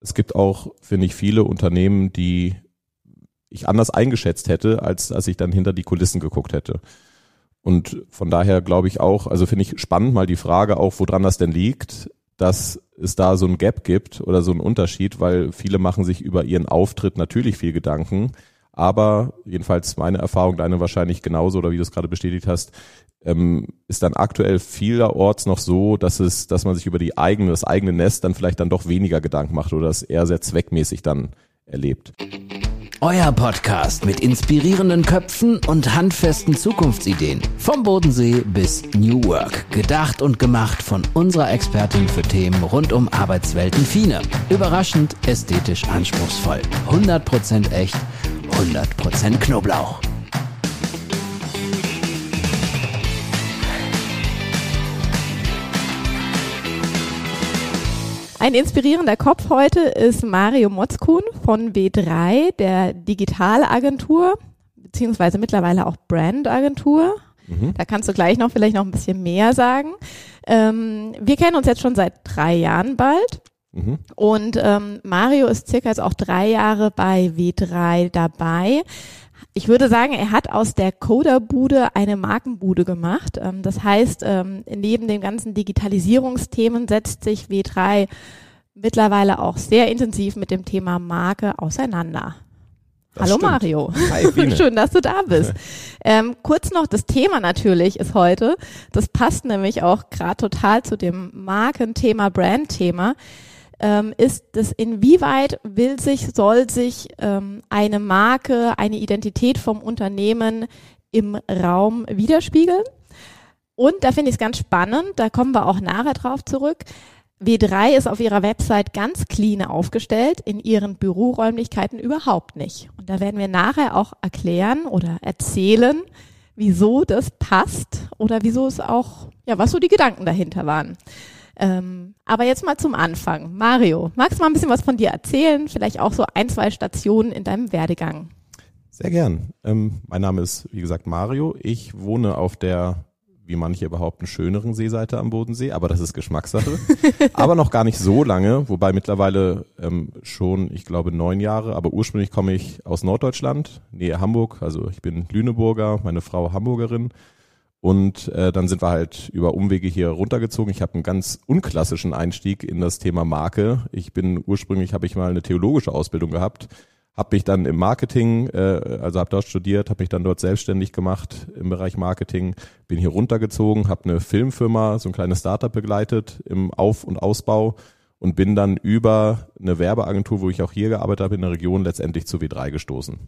es gibt auch, finde ich, viele Unternehmen, die ich anders eingeschätzt hätte, als als ich dann hinter die Kulissen geguckt hätte. Und von daher glaube ich auch, also finde ich spannend mal die Frage auch, woran das denn liegt, dass es da so ein Gap gibt oder so ein Unterschied, weil viele machen sich über ihren Auftritt natürlich viel Gedanken, aber jedenfalls meine Erfahrung, deine wahrscheinlich genauso oder wie du es gerade bestätigt hast, ähm, ist dann aktuell vielerorts noch so, dass es, dass man sich über die eigene, das eigene Nest dann vielleicht dann doch weniger Gedanken macht oder das eher sehr zweckmäßig dann erlebt. Euer Podcast mit inspirierenden Köpfen und handfesten Zukunftsideen. Vom Bodensee bis New Work. Gedacht und gemacht von unserer Expertin für Themen rund um Arbeitswelten Fine. Überraschend, ästhetisch, anspruchsvoll. 100% echt, 100% Knoblauch. Ein inspirierender Kopf heute ist Mario Motzkuhn von W3, der Digitalagentur, beziehungsweise mittlerweile auch Brandagentur. Mhm. Da kannst du gleich noch vielleicht noch ein bisschen mehr sagen. Ähm, wir kennen uns jetzt schon seit drei Jahren bald. Mhm. Und ähm, Mario ist circa jetzt auch drei Jahre bei W3 dabei. Ich würde sagen, er hat aus der Coderbude eine Markenbude gemacht. Ähm, das heißt, ähm, neben den ganzen Digitalisierungsthemen setzt sich W3 mittlerweile auch sehr intensiv mit dem Thema Marke auseinander. Das Hallo stimmt. Mario. Hi, Schön, dass du da bist. ähm, kurz noch das Thema natürlich ist heute. Das passt nämlich auch gerade total zu dem Markenthema, Brandthema ähm, ist das, inwieweit will sich, soll sich ähm, eine Marke, eine Identität vom Unternehmen im Raum widerspiegeln. Und da finde ich es ganz spannend, da kommen wir auch nachher drauf zurück. W3 ist auf ihrer Website ganz clean aufgestellt, in ihren Büroräumlichkeiten überhaupt nicht. Und da werden wir nachher auch erklären oder erzählen, wieso das passt oder wieso es auch, ja, was so die Gedanken dahinter waren. Ähm, aber jetzt mal zum Anfang. Mario, magst du mal ein bisschen was von dir erzählen? Vielleicht auch so ein, zwei Stationen in deinem Werdegang. Sehr gern. Ähm, mein Name ist, wie gesagt, Mario. Ich wohne auf der, wie manche behaupten, schöneren Seeseite am Bodensee, aber das ist Geschmackssache. aber noch gar nicht so lange, wobei mittlerweile ähm, schon, ich glaube, neun Jahre, aber ursprünglich komme ich aus Norddeutschland, Nähe Hamburg. Also ich bin Lüneburger, meine Frau Hamburgerin und äh, dann sind wir halt über Umwege hier runtergezogen. Ich habe einen ganz unklassischen Einstieg in das Thema Marke. Ich bin ursprünglich, habe ich mal eine theologische Ausbildung gehabt, habe mich dann im Marketing, äh, also habe dort studiert, habe mich dann dort selbstständig gemacht im Bereich Marketing, bin hier runtergezogen, habe eine Filmfirma, so ein kleines Startup begleitet im Auf- und Ausbau und bin dann über eine Werbeagentur, wo ich auch hier gearbeitet habe in der Region, letztendlich zu W3 gestoßen.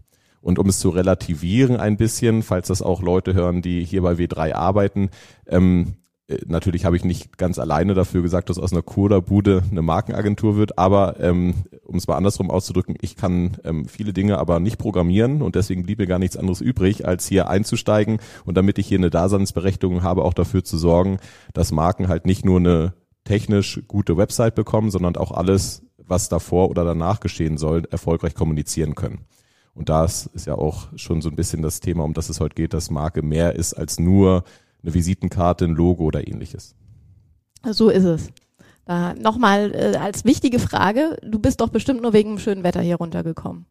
Und um es zu relativieren ein bisschen, falls das auch Leute hören, die hier bei W3 arbeiten, ähm, äh, natürlich habe ich nicht ganz alleine dafür gesagt, dass aus einer Cola-Bude eine Markenagentur wird, aber ähm, um es mal andersrum auszudrücken, ich kann ähm, viele Dinge aber nicht programmieren und deswegen blieb mir gar nichts anderes übrig, als hier einzusteigen und damit ich hier eine Daseinsberechtigung habe, auch dafür zu sorgen, dass Marken halt nicht nur eine technisch gute Website bekommen, sondern auch alles, was davor oder danach geschehen soll, erfolgreich kommunizieren können. Und das ist ja auch schon so ein bisschen das Thema, um das es heute geht, dass Marke mehr ist als nur eine Visitenkarte, ein Logo oder ähnliches. So ist es. Da nochmal äh, als wichtige Frage, du bist doch bestimmt nur wegen dem schönen Wetter hier runtergekommen.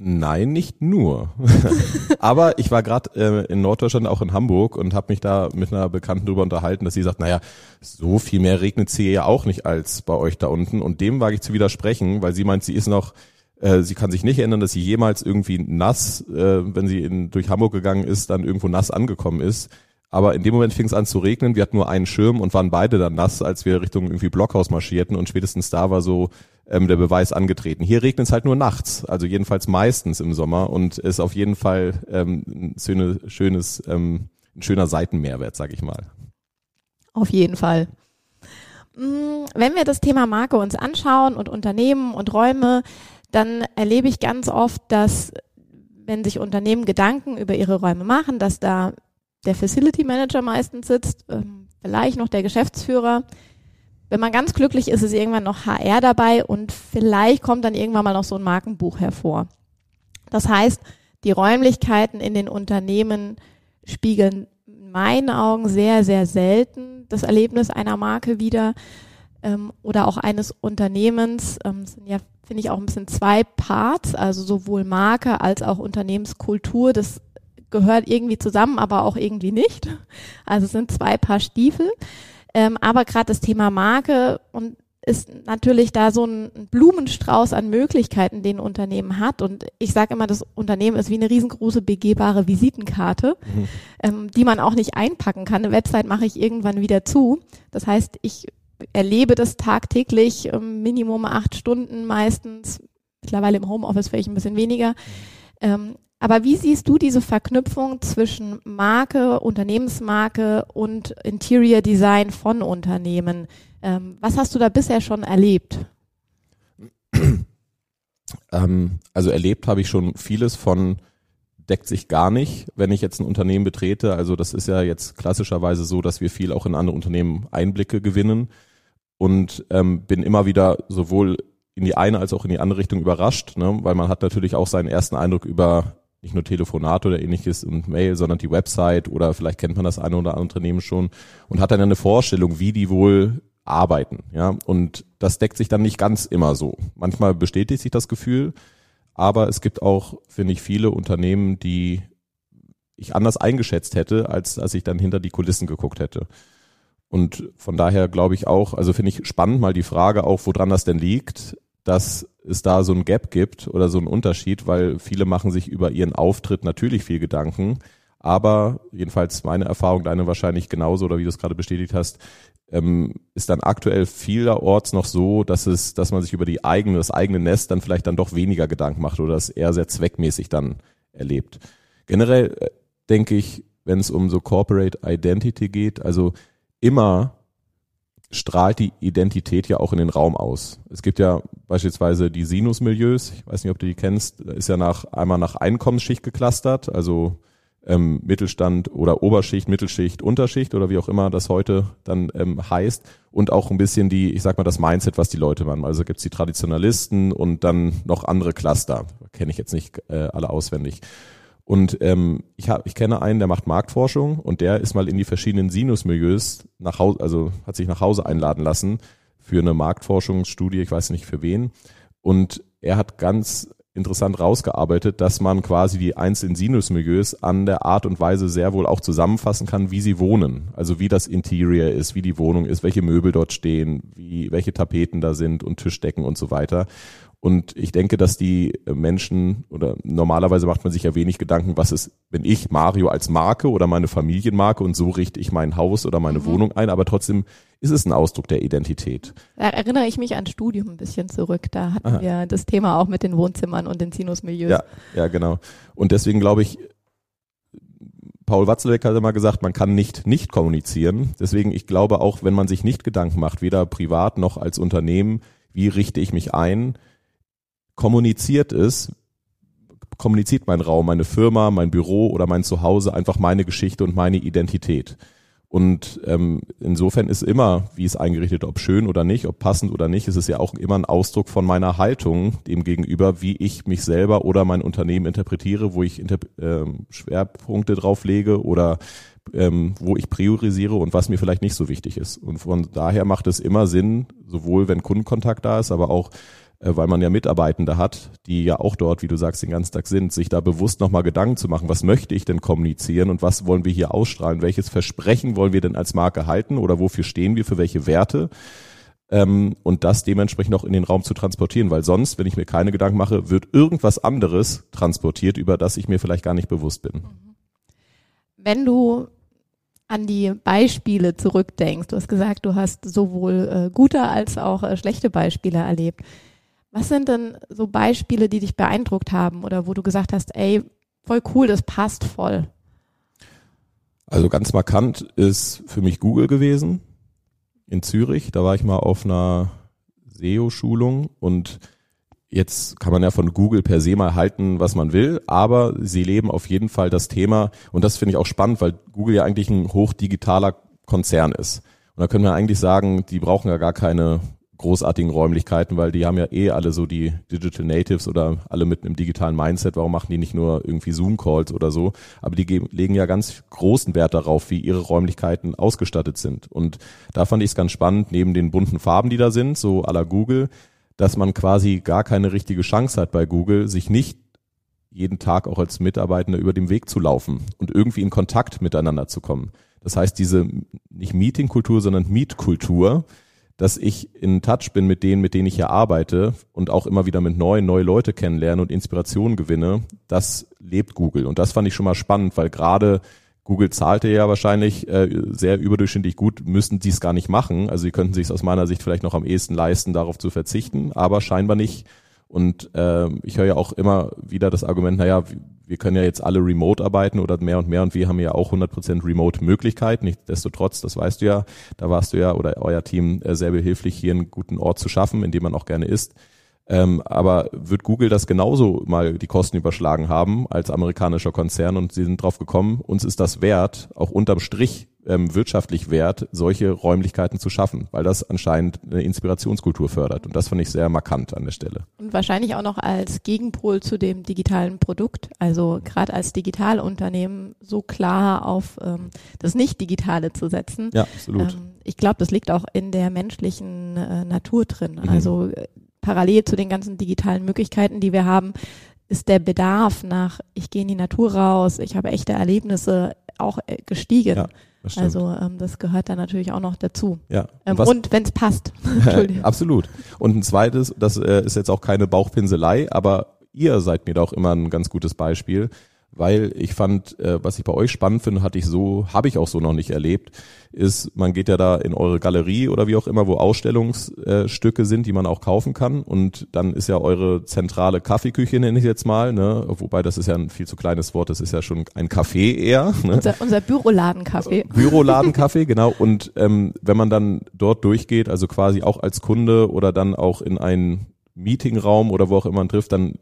Nein, nicht nur. Aber ich war gerade äh, in Norddeutschland, auch in Hamburg und habe mich da mit einer Bekannten drüber unterhalten, dass sie sagt, naja, so viel mehr regnet sie ja auch nicht als bei euch da unten. Und dem wage ich zu widersprechen, weil sie meint, sie ist noch äh, sie kann sich nicht erinnern, dass sie jemals irgendwie nass, äh, wenn sie in, durch Hamburg gegangen ist, dann irgendwo nass angekommen ist. Aber in dem Moment fing es an zu regnen. Wir hatten nur einen Schirm und waren beide dann nass, als wir Richtung irgendwie Blockhaus marschierten. Und spätestens da war so ähm, der Beweis angetreten. Hier regnet es halt nur nachts, also jedenfalls meistens im Sommer und ist auf jeden Fall ähm, ein schöne, schönes, ähm, ein schöner Seitenmehrwert, sag ich mal. Auf jeden Fall. Mm, wenn wir das Thema Marke uns anschauen und Unternehmen und Räume, dann erlebe ich ganz oft, dass wenn sich Unternehmen Gedanken über ihre Räume machen, dass da der Facility Manager meistens sitzt, ähm, vielleicht noch der Geschäftsführer. Wenn man ganz glücklich ist, ist irgendwann noch HR dabei und vielleicht kommt dann irgendwann mal noch so ein Markenbuch hervor. Das heißt, die Räumlichkeiten in den Unternehmen spiegeln in meinen Augen sehr, sehr selten das Erlebnis einer Marke wider. ähm, oder auch eines Unternehmens. Ähm, sind ja, finde ich, auch ein bisschen zwei Parts, also sowohl Marke als auch Unternehmenskultur. Das gehört irgendwie zusammen, aber auch irgendwie nicht. Also es sind zwei Paar Stiefel. Ähm, aber gerade das Thema Marke und ist natürlich da so ein Blumenstrauß an Möglichkeiten, den ein Unternehmen hat. Und ich sage immer, das Unternehmen ist wie eine riesengroße begehbare Visitenkarte, mhm. ähm, die man auch nicht einpacken kann. Eine Website mache ich irgendwann wieder zu. Das heißt, ich erlebe das tagtäglich, ähm, Minimum acht Stunden meistens. Mittlerweile im Homeoffice vielleicht ein bisschen weniger. Ähm, aber wie siehst du diese Verknüpfung zwischen Marke, Unternehmensmarke und Interior Design von Unternehmen? Ähm, was hast du da bisher schon erlebt? Ähm, also erlebt habe ich schon vieles von deckt sich gar nicht, wenn ich jetzt ein Unternehmen betrete. Also das ist ja jetzt klassischerweise so, dass wir viel auch in andere Unternehmen Einblicke gewinnen und ähm, bin immer wieder sowohl in die eine als auch in die andere Richtung überrascht, ne? weil man hat natürlich auch seinen ersten Eindruck über nicht nur Telefonat oder ähnliches und Mail, sondern die Website oder vielleicht kennt man das eine oder andere Unternehmen schon und hat dann eine Vorstellung, wie die wohl arbeiten, ja. Und das deckt sich dann nicht ganz immer so. Manchmal bestätigt sich das Gefühl, aber es gibt auch, finde ich, viele Unternehmen, die ich anders eingeschätzt hätte, als als ich dann hinter die Kulissen geguckt hätte. Und von daher glaube ich auch, also finde ich spannend mal die Frage auch, woran das denn liegt, dass es da so ein Gap gibt oder so ein Unterschied, weil viele machen sich über ihren Auftritt natürlich viel Gedanken, aber jedenfalls meine Erfahrung, deine wahrscheinlich genauso oder wie du es gerade bestätigt hast, ähm, ist dann aktuell vielerorts noch so, dass es, dass man sich über die eigene, das eigene Nest dann vielleicht dann doch weniger Gedanken macht oder das eher sehr zweckmäßig dann erlebt. Generell äh, denke ich, wenn es um so Corporate Identity geht, also immer strahlt die Identität ja auch in den Raum aus. Es gibt ja beispielsweise die Sinus-Milieus, ich weiß nicht, ob du die kennst, ist ja nach, einmal nach Einkommensschicht geklustert, also ähm, Mittelstand oder Oberschicht, Mittelschicht, Unterschicht oder wie auch immer das heute dann ähm, heißt und auch ein bisschen die, ich sag mal, das Mindset, was die Leute machen. Also gibt's die Traditionalisten und dann noch andere Cluster, kenne ich jetzt nicht äh, alle auswendig. Und ähm, ich, hab, ich kenne einen, der macht Marktforschung und der ist mal in die verschiedenen Sinusmilieus nach Hause, also hat sich nach Hause einladen lassen für eine Marktforschungsstudie, ich weiß nicht für wen. Und er hat ganz interessant rausgearbeitet, dass man quasi die einzelnen Sinusmilieus an der Art und Weise sehr wohl auch zusammenfassen kann, wie sie wohnen. Also wie das Interior ist, wie die Wohnung ist, welche Möbel dort stehen, wie, welche Tapeten da sind und Tischdecken und so weiter. Und ich denke, dass die Menschen oder normalerweise macht man sich ja wenig Gedanken, was ist, wenn ich Mario als Marke oder meine Familienmarke und so richte ich mein Haus oder meine mhm. Wohnung ein, aber trotzdem ist es ein Ausdruck der Identität. Da erinnere ich mich an Studium ein bisschen zurück. Da hatten Aha. wir das Thema auch mit den Wohnzimmern und den Sinusmilieus. Ja, ja, genau. Und deswegen glaube ich, Paul Watzlawick hat immer gesagt, man kann nicht nicht kommunizieren. Deswegen, ich glaube auch, wenn man sich nicht Gedanken macht, weder privat noch als Unternehmen, wie richte ich mich ein, kommuniziert ist, kommuniziert mein Raum, meine Firma, mein Büro oder mein Zuhause einfach meine Geschichte und meine Identität. Und ähm, insofern ist immer, wie es eingerichtet, ob schön oder nicht, ob passend oder nicht, ist es ja auch immer ein Ausdruck von meiner Haltung dem gegenüber, wie ich mich selber oder mein Unternehmen interpretiere, wo ich Inter ähm, Schwerpunkte drauf lege oder ähm, wo ich priorisiere und was mir vielleicht nicht so wichtig ist. Und von daher macht es immer Sinn, sowohl wenn Kundenkontakt da ist, aber auch weil man ja Mitarbeitende hat, die ja auch dort, wie du sagst, den ganzen Tag sind, sich da bewusst nochmal Gedanken zu machen, was möchte ich denn kommunizieren und was wollen wir hier ausstrahlen, welches Versprechen wollen wir denn als Marke halten oder wofür stehen wir, für welche Werte ähm, und das dementsprechend auch in den Raum zu transportieren, weil sonst, wenn ich mir keine Gedanken mache, wird irgendwas anderes transportiert, über das ich mir vielleicht gar nicht bewusst bin. Wenn du an die Beispiele zurückdenkst, du hast gesagt, du hast sowohl äh, gute als auch äh, schlechte Beispiele erlebt. Was sind denn so Beispiele, die dich beeindruckt haben oder wo du gesagt hast, ey, voll cool, das passt voll? Also ganz markant ist für mich Google gewesen in Zürich. Da war ich mal auf einer SEO-Schulung und jetzt kann man ja von Google per se mal halten, was man will, aber sie leben auf jeden Fall das Thema und das finde ich auch spannend, weil Google ja eigentlich ein hochdigitaler Konzern ist. Und da können wir eigentlich sagen, die brauchen ja gar keine großartigen Räumlichkeiten, weil die haben ja eh alle so die Digital Natives oder alle mit einem digitalen Mindset. Warum machen die nicht nur irgendwie Zoom-Calls oder so? Aber die legen ja ganz großen Wert darauf, wie ihre Räumlichkeiten ausgestattet sind. Und da fand ich es ganz spannend, neben den bunten Farben, die da sind, so à la Google, dass man quasi gar keine richtige Chance hat bei Google, sich nicht jeden Tag auch als Mitarbeitender über den Weg zu laufen und irgendwie in Kontakt miteinander zu kommen. Das heißt, diese nicht Meeting-Kultur, sondern Meet-Kultur, dass ich in Touch bin mit denen, mit denen ich hier arbeite und auch immer wieder mit neuen, neue Leute kennenlerne und Inspiration gewinne, das lebt Google. Und das fand ich schon mal spannend, weil gerade Google zahlte ja wahrscheinlich äh, sehr überdurchschnittlich gut, müssten sie es gar nicht machen. Also sie könnten sich aus meiner Sicht vielleicht noch am ehesten leisten, darauf zu verzichten, aber scheinbar nicht. Und äh, ich höre ja auch immer wieder das Argument, naja, wir können ja jetzt alle remote arbeiten oder mehr und mehr und wir haben ja auch 100% Remote-Möglichkeit. Nichtsdestotrotz, das weißt du ja, da warst du ja oder euer Team äh, sehr behilflich, hier einen guten Ort zu schaffen, in dem man auch gerne ist. Ähm, aber wird Google das genauso mal die Kosten überschlagen haben als amerikanischer Konzern und sie sind drauf gekommen, uns ist das wert, auch unterm Strich ähm, wirtschaftlich wert, solche Räumlichkeiten zu schaffen, weil das anscheinend eine Inspirationskultur fördert. Und das fand ich sehr markant an der Stelle. Und wahrscheinlich auch noch als Gegenpol zu dem digitalen Produkt. Also gerade als Digitalunternehmen so klar auf ähm, das Nicht-Digitale zu setzen. Ja, absolut. Ähm, ich glaube, das liegt auch in der menschlichen äh, Natur drin. Mhm. Also äh, parallel zu den ganzen digitalen Möglichkeiten, die wir haben, ist der Bedarf nach, ich gehe in die Natur raus, ich habe echte Erlebnisse auch äh, gestiegen. Ja, also ähm, das gehört dann natürlich auch noch dazu. Ja. Ähm, und, und wenn es passt. Absolut. Und ein zweites, das äh, ist jetzt auch keine Bauchpinselei, aber ihr seid mir da auch immer ein ganz gutes Beispiel weil ich fand, äh, was ich bei euch spannend finde, hatte ich so, habe ich auch so noch nicht erlebt, ist, man geht ja da in eure Galerie oder wie auch immer, wo Ausstellungsstücke äh, sind, die man auch kaufen kann. Und dann ist ja eure zentrale Kaffeeküche, nenne ich jetzt mal, ne? Wobei das ist ja ein viel zu kleines Wort, das ist ja schon ein Café eher. Ne? Unser, unser Büroladenkaffee. Büroladenkaffee, genau. Und ähm, wenn man dann dort durchgeht, also quasi auch als Kunde oder dann auch in einen Meetingraum oder wo auch immer man trifft, dann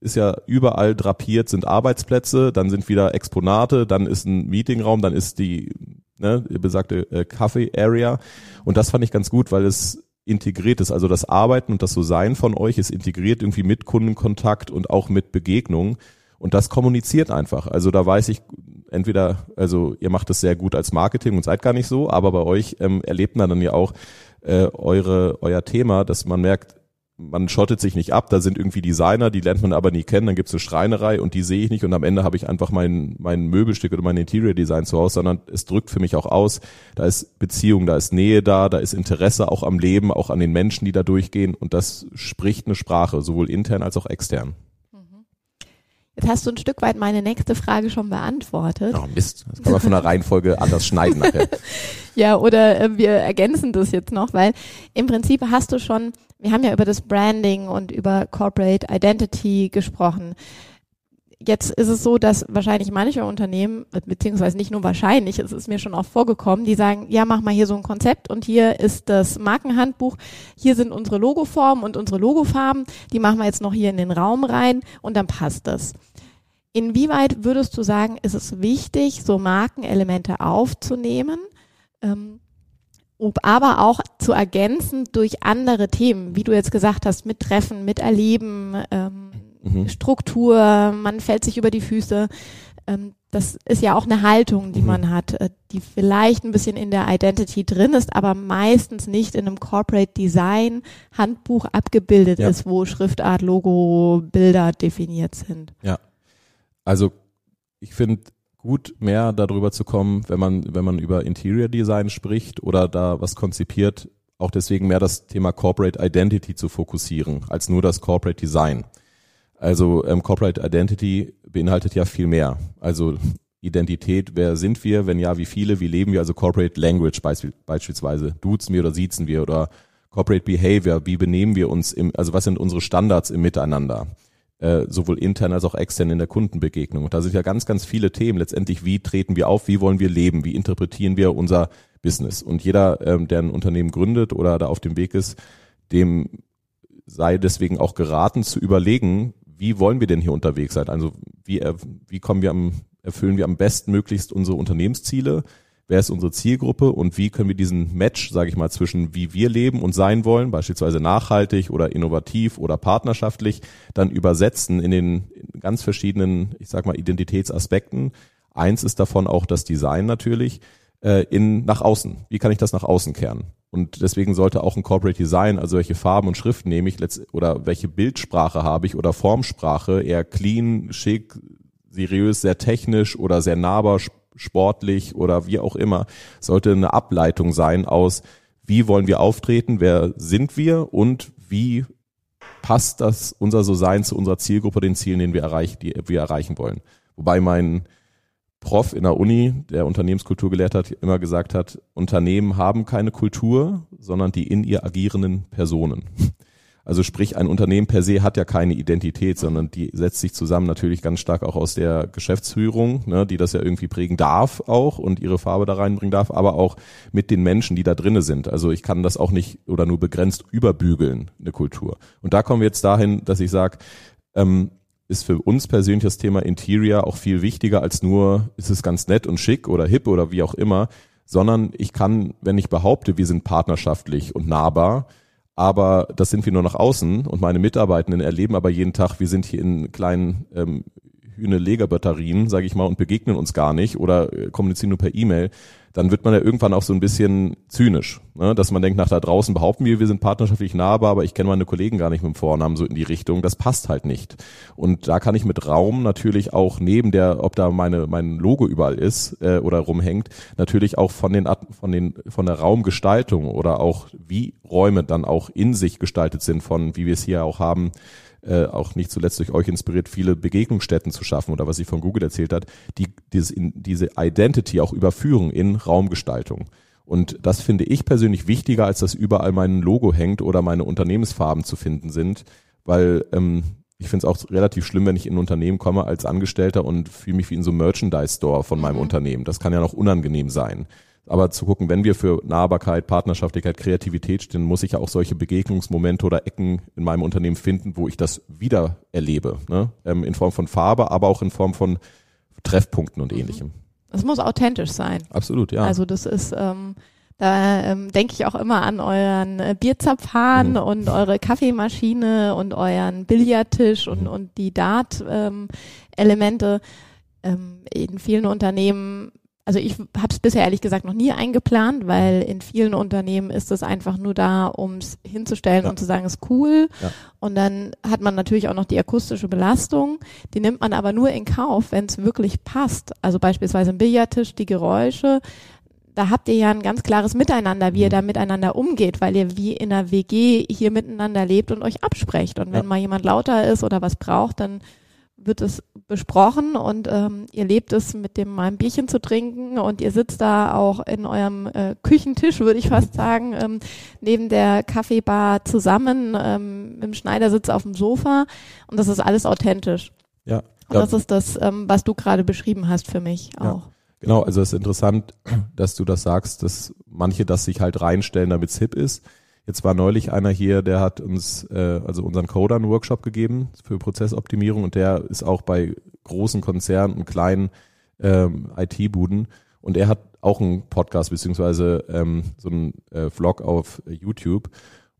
ist ja überall drapiert, sind Arbeitsplätze, dann sind wieder Exponate, dann ist ein Meetingraum, dann ist die ne, besagte äh, Kaffee-Area. Und das fand ich ganz gut, weil es integriert ist. Also das Arbeiten und das So-Sein von euch ist integriert irgendwie mit Kundenkontakt und auch mit Begegnung. Und das kommuniziert einfach. Also da weiß ich, entweder, also ihr macht es sehr gut als Marketing und seid gar nicht so, aber bei euch ähm, erlebt man dann ja auch äh, eure, euer Thema, dass man merkt, man schottet sich nicht ab, da sind irgendwie Designer, die lernt man aber nie kennen, dann gibt's eine Schreinerei und die sehe ich nicht und am Ende habe ich einfach mein, mein Möbelstück oder mein Interior Design zu Hause, sondern es drückt für mich auch aus, da ist Beziehung, da ist Nähe da, da ist Interesse auch am Leben, auch an den Menschen, die da durchgehen und das spricht eine Sprache, sowohl intern als auch extern. Jetzt hast du ein Stück weit meine nächste Frage schon beantwortet. Oh Mist, das kann man von der Reihenfolge anders schneiden nachher. Ja, oder äh, wir ergänzen das jetzt noch, weil im Prinzip hast du schon, wir haben ja über das Branding und über Corporate Identity gesprochen. Jetzt ist es so, dass wahrscheinlich manche Unternehmen, beziehungsweise nicht nur wahrscheinlich, es ist mir schon auch vorgekommen, die sagen, ja, mach mal hier so ein Konzept und hier ist das Markenhandbuch, hier sind unsere Logoformen und unsere Logofarben, die machen wir jetzt noch hier in den Raum rein und dann passt das. Inwieweit würdest du sagen, ist es wichtig, so Markenelemente aufzunehmen, ähm, aber auch zu ergänzen durch andere Themen, wie du jetzt gesagt hast, mit Treffen, mit Erleben, ähm, mhm. Struktur, man fällt sich über die Füße. Ähm, das ist ja auch eine Haltung, die mhm. man hat, äh, die vielleicht ein bisschen in der Identity drin ist, aber meistens nicht in einem Corporate Design Handbuch abgebildet ja. ist, wo Schriftart, Logo, Bilder definiert sind. Ja. Also ich finde gut, mehr darüber zu kommen, wenn man, wenn man über Interior Design spricht oder da was konzipiert, auch deswegen mehr das Thema Corporate Identity zu fokussieren, als nur das Corporate Design. Also ähm, Corporate Identity beinhaltet ja viel mehr. Also Identität, wer sind wir, wenn ja, wie viele, wie leben wir, also Corporate Language beispielsweise, duzen wir oder siezen wir oder Corporate Behavior, wie benehmen wir uns im, also was sind unsere Standards im Miteinander? Äh, sowohl intern als auch extern in der Kundenbegegnung. Und da sind ja ganz, ganz viele Themen. Letztendlich, wie treten wir auf, wie wollen wir leben, wie interpretieren wir unser Business. Und jeder, ähm, der ein Unternehmen gründet oder da auf dem Weg ist, dem sei deswegen auch geraten zu überlegen, wie wollen wir denn hier unterwegs sein? Also wie, wie kommen wir am, erfüllen wir am besten möglichst unsere Unternehmensziele? Wer ist unsere Zielgruppe und wie können wir diesen Match, sage ich mal, zwischen wie wir leben und sein wollen, beispielsweise nachhaltig oder innovativ oder partnerschaftlich, dann übersetzen in den ganz verschiedenen, ich sag mal, Identitätsaspekten. Eins ist davon auch das Design natürlich äh, in nach außen. Wie kann ich das nach außen kehren? Und deswegen sollte auch ein Corporate Design, also welche Farben und Schriften nehme ich oder welche Bildsprache habe ich oder Formsprache, eher clean, schick, seriös, sehr technisch oder sehr nahbar, sportlich oder wie auch immer, sollte eine Ableitung sein aus, wie wollen wir auftreten, wer sind wir und wie passt das unser So-Sein zu unserer Zielgruppe, den Zielen, den wir, erreich, die wir erreichen wollen. Wobei mein Prof in der Uni, der Unternehmenskultur gelehrt hat, immer gesagt hat, Unternehmen haben keine Kultur, sondern die in ihr agierenden Personen. Also sprich, ein Unternehmen per se hat ja keine Identität, sondern die setzt sich zusammen natürlich ganz stark auch aus der Geschäftsführung, ne, die das ja irgendwie prägen darf auch und ihre Farbe da reinbringen darf, aber auch mit den Menschen, die da drinnen sind. Also ich kann das auch nicht oder nur begrenzt überbügeln, eine Kultur. Und da kommen wir jetzt dahin, dass ich sage, ähm, ist für uns persönlich das Thema Interior auch viel wichtiger als nur, ist es ganz nett und schick oder hip oder wie auch immer, sondern ich kann, wenn ich behaupte, wir sind partnerschaftlich und nahbar, aber das sind wir nur nach außen und meine Mitarbeitenden erleben aber jeden Tag, wir sind hier in kleinen ähm, Hühne-Leger-Batterien, sage ich mal, und begegnen uns gar nicht oder äh, kommunizieren nur per E-Mail, dann wird man ja irgendwann auch so ein bisschen zynisch, ne? dass man denkt, nach da draußen behaupten wir, wir sind partnerschaftlich nahbar, aber ich kenne meine Kollegen gar nicht mit dem Vornamen so in die Richtung. Das passt halt nicht. Und da kann ich mit Raum natürlich auch neben der, ob da meine mein Logo überall ist äh, oder rumhängt, natürlich auch von den von den von der Raumgestaltung oder auch wie Räume dann auch in sich gestaltet sind, von wie wir es hier auch haben äh, auch nicht zuletzt durch euch inspiriert, viele Begegnungsstätten zu schaffen oder was sie von Google erzählt hat, die dieses, in, diese Identity auch überführen in Raumgestaltung. Und das finde ich persönlich wichtiger, als dass überall mein Logo hängt oder meine Unternehmensfarben zu finden sind, weil ähm, ich finde es auch relativ schlimm, wenn ich in ein Unternehmen komme als Angestellter und fühle mich wie in so einem Merchandise-Store von meinem mhm. Unternehmen. Das kann ja noch unangenehm sein. Aber zu gucken, wenn wir für Nahbarkeit, Partnerschaftlichkeit, Kreativität stehen, muss ich ja auch solche Begegnungsmomente oder Ecken in meinem Unternehmen finden, wo ich das wieder erlebe. Ne? Ähm, in Form von Farbe, aber auch in Form von Treffpunkten und mhm. ähnlichem. Es muss authentisch sein. Absolut, ja. Also das ist, ähm, da ähm, denke ich auch immer an euren äh, Bierzapfhahn mhm. und eure Kaffeemaschine und euren Billardtisch und, mhm. und die Dart-Elemente. Ähm, in vielen Unternehmen also ich habe es bisher ehrlich gesagt noch nie eingeplant, weil in vielen Unternehmen ist es einfach nur da, um es hinzustellen ja. und zu sagen, ist cool. Ja. Und dann hat man natürlich auch noch die akustische Belastung. Die nimmt man aber nur in Kauf, wenn es wirklich passt. Also beispielsweise im Billardtisch, die Geräusche. Da habt ihr ja ein ganz klares Miteinander, wie ihr mhm. da miteinander umgeht, weil ihr wie in einer WG hier miteinander lebt und euch absprecht. Und wenn ja. mal jemand lauter ist oder was braucht, dann wird es besprochen und ähm, ihr lebt es mit dem mal ein Bierchen zu trinken und ihr sitzt da auch in eurem äh, Küchentisch, würde ich fast sagen, ähm, neben der Kaffeebar zusammen, ähm, im Schneidersitz auf dem Sofa und das ist alles authentisch. Ja. Und das ist das, ähm, was du gerade beschrieben hast für mich auch. Ja. Genau, also es ist interessant, dass du das sagst, dass manche das sich halt reinstellen, damit es hip ist. Jetzt war neulich einer hier, der hat uns äh, also unseren Coder einen Workshop gegeben für Prozessoptimierung und der ist auch bei großen Konzernen und kleinen ähm, IT-Buden und er hat auch einen Podcast beziehungsweise ähm, so einen äh, Vlog auf YouTube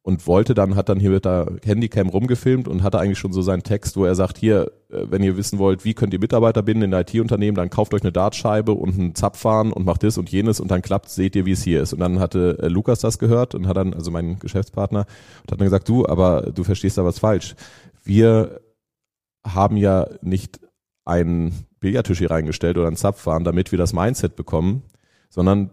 und wollte dann, hat dann hier mit der Handycam rumgefilmt und hatte eigentlich schon so seinen Text, wo er sagt, hier, wenn ihr wissen wollt, wie könnt ihr Mitarbeiter binden in IT-Unternehmen, dann kauft euch eine Dartscheibe und einen Zapfhahn und macht das und jenes und dann klappt, seht ihr, wie es hier ist. Und dann hatte äh, Lukas das gehört und hat dann, also mein Geschäftspartner, und hat dann gesagt, du, aber du verstehst da was falsch. Wir haben ja nicht einen Billardtisch hier reingestellt oder einen Zapfhahn, damit wir das Mindset bekommen, sondern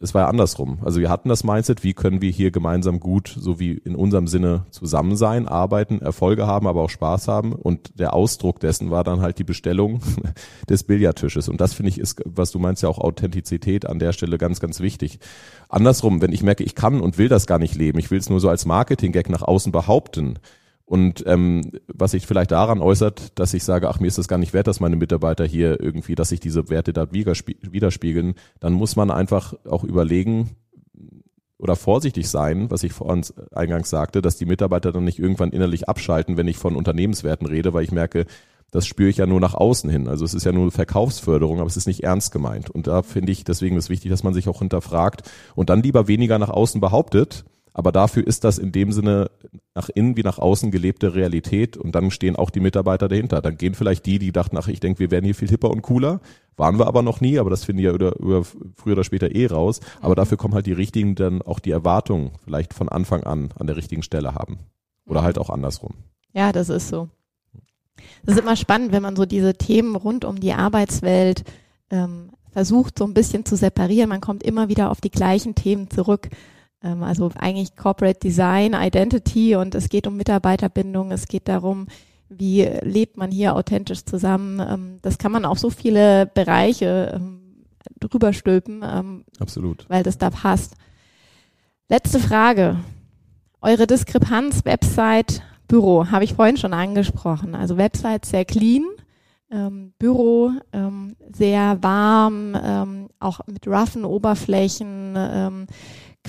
es war ja andersrum. Also wir hatten das Mindset, wie können wir hier gemeinsam gut, so wie in unserem Sinne zusammen sein, arbeiten, Erfolge haben, aber auch Spaß haben. Und der Ausdruck dessen war dann halt die Bestellung des Billardtisches. Und das finde ich ist, was du meinst ja auch Authentizität an der Stelle ganz, ganz wichtig. Andersrum, wenn ich merke, ich kann und will das gar nicht leben, ich will es nur so als Marketing-Gag nach außen behaupten, und ähm, was sich vielleicht daran äußert, dass ich sage, ach, mir ist das gar nicht wert, dass meine Mitarbeiter hier irgendwie, dass sich diese Werte da widerspiegeln, dann muss man einfach auch überlegen oder vorsichtig sein, was ich vor uns eingangs sagte, dass die Mitarbeiter dann nicht irgendwann innerlich abschalten, wenn ich von Unternehmenswerten rede, weil ich merke, das spüre ich ja nur nach außen hin. Also es ist ja nur Verkaufsförderung, aber es ist nicht ernst gemeint. Und da finde ich deswegen ist wichtig, dass man sich auch hinterfragt und dann lieber weniger nach außen behauptet, aber dafür ist das in dem Sinne nach innen wie nach außen gelebte Realität und dann stehen auch die Mitarbeiter dahinter. Dann gehen vielleicht die, die dachten, ach, ich denke, wir werden hier viel hipper und cooler. Waren wir aber noch nie, aber das finden ja über, über, früher oder später eh raus. Aber dafür kommen halt die richtigen, dann auch die Erwartungen vielleicht von Anfang an an der richtigen Stelle haben. Oder halt auch andersrum. Ja, das ist so. Das ist immer spannend, wenn man so diese Themen rund um die Arbeitswelt ähm, versucht, so ein bisschen zu separieren. Man kommt immer wieder auf die gleichen Themen zurück. Ähm, also eigentlich Corporate Design, Identity und es geht um Mitarbeiterbindung, es geht darum, wie lebt man hier authentisch zusammen. Ähm, das kann man auf so viele Bereiche ähm, drüber stülpen. Absolut. Weil das da passt. Letzte Frage. Eure Diskrepanz, Website, Büro, habe ich vorhin schon angesprochen. Also Website sehr clean, ähm, Büro ähm, sehr warm, ähm, auch mit roughen Oberflächen,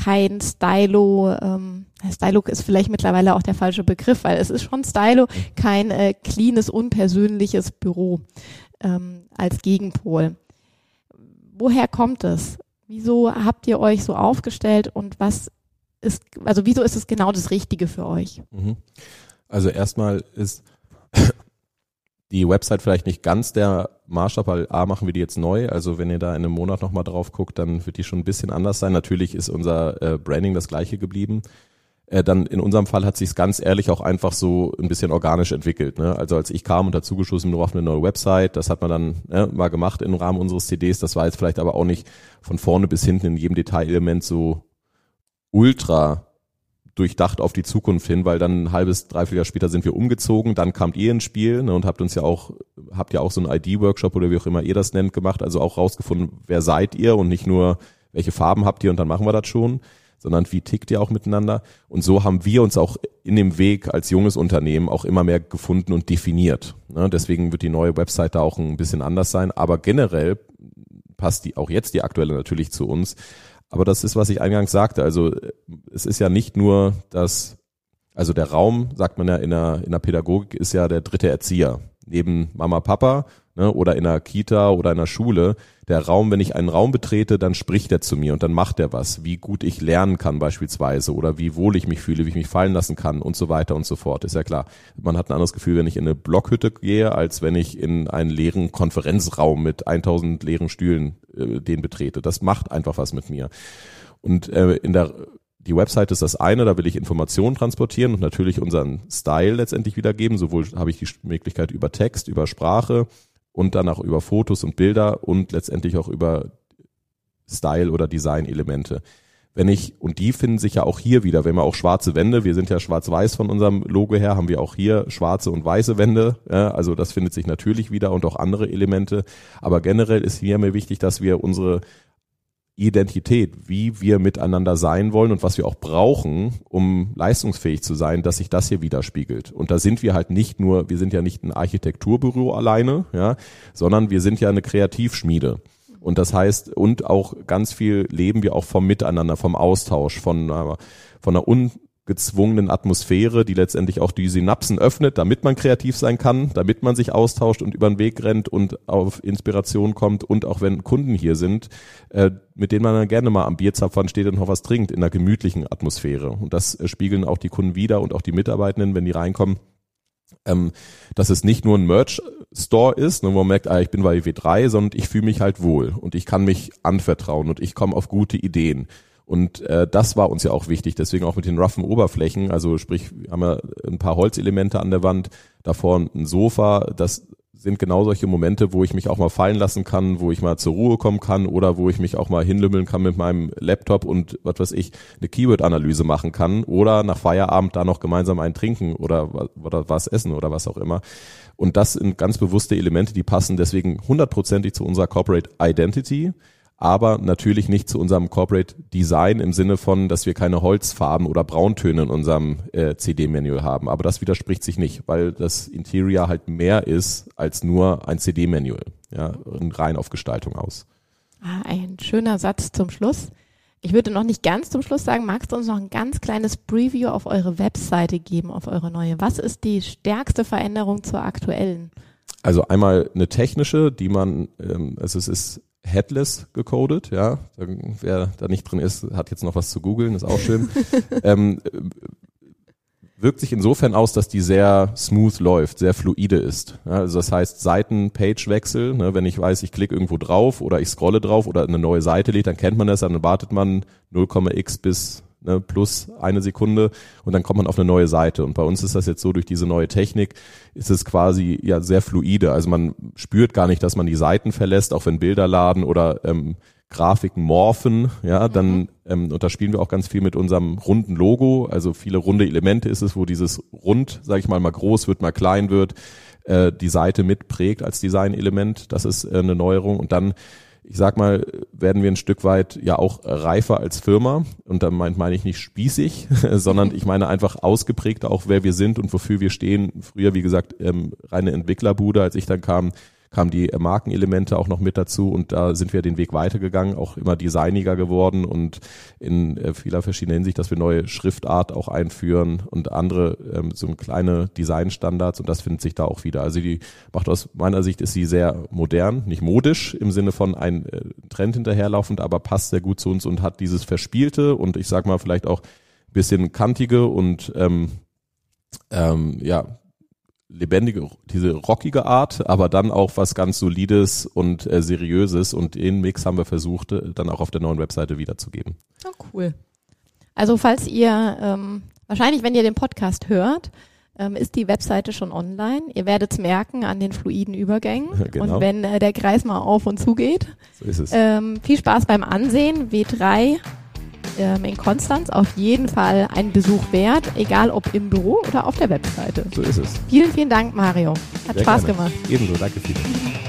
kein Stylo, ähm, Stylo ist vielleicht mittlerweile auch der falsche Begriff, weil es ist schon Stylo, kein äh, cleanes, unpersönliches Büro ähm, als Gegenpol. Woher kommt es? Wieso habt ihr euch so aufgestellt und was ist, also wieso ist es genau das Richtige für euch? Mhm. Also erstmal ist die Website vielleicht nicht ganz der Maßstab, weil A machen wir die jetzt neu. Also wenn ihr da in einem Monat nochmal drauf guckt, dann wird die schon ein bisschen anders sein. Natürlich ist unser äh, Branding das gleiche geblieben. Äh, dann in unserem Fall hat sich ganz ehrlich auch einfach so ein bisschen organisch entwickelt. Ne? Also als ich kam und dazugeschossen nur auf eine neue Website, das hat man dann äh, mal gemacht im Rahmen unseres CDs. Das war jetzt vielleicht aber auch nicht von vorne bis hinten in jedem Detailelement so ultra durchdacht auf die Zukunft hin, weil dann ein halbes, dreiviertel Jahr später sind wir umgezogen, dann kamt ihr ins Spiel ne, und habt uns ja auch, habt ja auch so einen ID-Workshop oder wie auch immer ihr das nennt gemacht, also auch rausgefunden, wer seid ihr und nicht nur, welche Farben habt ihr und dann machen wir das schon, sondern wie tickt ihr auch miteinander. Und so haben wir uns auch in dem Weg als junges Unternehmen auch immer mehr gefunden und definiert. Ne, deswegen wird die neue Website da auch ein bisschen anders sein, aber generell passt die auch jetzt die aktuelle natürlich zu uns aber das ist, was ich eingangs sagte. Also es ist ja nicht nur das, also der Raum, sagt man ja in der, in der Pädagogik, ist ja der dritte Erzieher. Neben Mama, Papa ne, oder in einer Kita oder in einer Schule. Der Raum, wenn ich einen Raum betrete, dann spricht er zu mir und dann macht er was. Wie gut ich lernen kann beispielsweise oder wie wohl ich mich fühle, wie ich mich fallen lassen kann und so weiter und so fort. Ist ja klar. Man hat ein anderes Gefühl, wenn ich in eine Blockhütte gehe, als wenn ich in einen leeren Konferenzraum mit 1000 leeren Stühlen äh, den betrete. Das macht einfach was mit mir. Und äh, in der die Website ist das eine, da will ich Informationen transportieren und natürlich unseren Style letztendlich wiedergeben. Sowohl habe ich die Möglichkeit über Text, über Sprache und dann auch über Fotos und Bilder und letztendlich auch über Style oder Design-Elemente. Wenn ich, und die finden sich ja auch hier wieder, wenn wir auch schwarze Wände, wir sind ja schwarz-weiß von unserem Logo her, haben wir auch hier schwarze und weiße Wände, ja, also das findet sich natürlich wieder und auch andere Elemente, aber generell ist hier mir wichtig, dass wir unsere Identität, wie wir miteinander sein wollen und was wir auch brauchen, um leistungsfähig zu sein, dass sich das hier widerspiegelt. Und da sind wir halt nicht nur, wir sind ja nicht ein Architekturbüro alleine, ja, sondern wir sind ja eine Kreativschmiede. Und das heißt, und auch ganz viel leben wir auch vom Miteinander, vom Austausch, von, von einer un gezwungenen Atmosphäre, die letztendlich auch die Synapsen öffnet, damit man kreativ sein kann, damit man sich austauscht und über den Weg rennt und auf Inspiration kommt und auch wenn Kunden hier sind, äh, mit denen man dann gerne mal am Bierzapfern steht und noch was trinkt, in einer gemütlichen Atmosphäre. Und das äh, spiegeln auch die Kunden wieder und auch die Mitarbeitenden, wenn die reinkommen. Ähm, dass es nicht nur ein Merch-Store ist, ne, wo man merkt, ah, ich bin bei W3, sondern ich fühle mich halt wohl und ich kann mich anvertrauen und ich komme auf gute Ideen. Und äh, das war uns ja auch wichtig, deswegen auch mit den roughen Oberflächen, also sprich, wir haben ja ein paar Holzelemente an der Wand, davor ein Sofa, das sind genau solche Momente, wo ich mich auch mal fallen lassen kann, wo ich mal zur Ruhe kommen kann oder wo ich mich auch mal hinlümmeln kann mit meinem Laptop und was weiß ich, eine Keyword-Analyse machen kann oder nach Feierabend da noch gemeinsam einen trinken oder, oder was essen oder was auch immer. Und das sind ganz bewusste Elemente, die passen deswegen hundertprozentig zu unserer Corporate Identity aber natürlich nicht zu unserem Corporate Design im Sinne von, dass wir keine Holzfarben oder Brauntöne in unserem äh, CD-Manual haben. Aber das widerspricht sich nicht, weil das Interior halt mehr ist als nur ein CD-Manual, ja, rein auf Gestaltung aus. Ah, ein schöner Satz zum Schluss. Ich würde noch nicht ganz zum Schluss sagen, magst du uns noch ein ganz kleines Preview auf eure Webseite geben, auf eure neue? Was ist die stärkste Veränderung zur aktuellen? Also einmal eine technische, die man, ähm, also es ist headless gecodet, ja. Wer da nicht drin ist, hat jetzt noch was zu googeln, ist auch schön. ähm, wirkt sich insofern aus, dass die sehr smooth läuft, sehr fluide ist. Ja, also das heißt Seiten-Page-Wechsel, ne, wenn ich weiß, ich klicke irgendwo drauf oder ich scrolle drauf oder eine neue Seite lädt, dann kennt man das, dann wartet man 0,x bis ne, plus eine Sekunde und dann kommt man auf eine neue Seite. Und bei uns ist das jetzt so, durch diese neue Technik ist es quasi ja sehr fluide. Also man spürt gar nicht, dass man die Seiten verlässt, auch wenn Bilder laden oder ähm, Grafiken morphen, ja, dann, mhm. ähm, und da spielen wir auch ganz viel mit unserem runden Logo, also viele runde Elemente ist es, wo dieses rund, sage ich mal, mal groß wird, mal klein wird, äh, die Seite mitprägt als Designelement, das ist äh, eine Neuerung und dann ich sag mal, werden wir ein Stück weit ja auch reifer als Firma. Und da meine mein ich nicht spießig, sondern ich meine einfach ausgeprägter auch, wer wir sind und wofür wir stehen. Früher, wie gesagt, ähm, reine Entwicklerbude, als ich dann kam, kamen die Markenelemente auch noch mit dazu und da sind wir den Weg weitergegangen, auch immer designiger geworden und in äh, vieler verschiedener Hinsicht, dass wir neue Schriftart auch einführen und andere ähm, so kleine Designstandards und das findet sich da auch wieder. Also die macht aus meiner Sicht ist sie sehr modern, nicht modisch im Sinne von ein äh, Trend hinterherlaufend, aber passt sehr gut zu uns und hat dieses Verspielte und ich sag mal vielleicht auch bisschen kantige und ähm, ähm, ja lebendige, diese rockige Art, aber dann auch was ganz Solides und äh, Seriöses und den Mix haben wir versucht, äh, dann auch auf der neuen Webseite wiederzugeben. Oh, cool. Also falls ihr, ähm, wahrscheinlich wenn ihr den Podcast hört, ähm, ist die Webseite schon online. Ihr werdet es merken an den fluiden Übergängen genau. und wenn äh, der Kreis mal auf und zu geht. So ist es. Ähm, viel Spaß beim Ansehen. W3 ähm, in Konstanz auf jeden Fall einen Besuch wert, egal ob im Büro oder auf der Webseite. So ist es. Vielen, vielen Dank, Mario. Hat Sehr Spaß gerne. gemacht. Ebenso, danke vielmals.